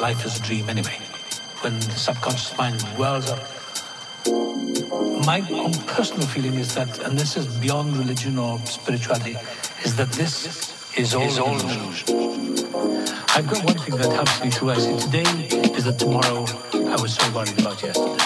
life is a dream anyway. When the subconscious mind wells up my own personal feeling is that, and this is beyond religion or spirituality, is that this is all, is all illusion. I've got one thing that helps me through. I say today is that tomorrow I was so worried about yesterday.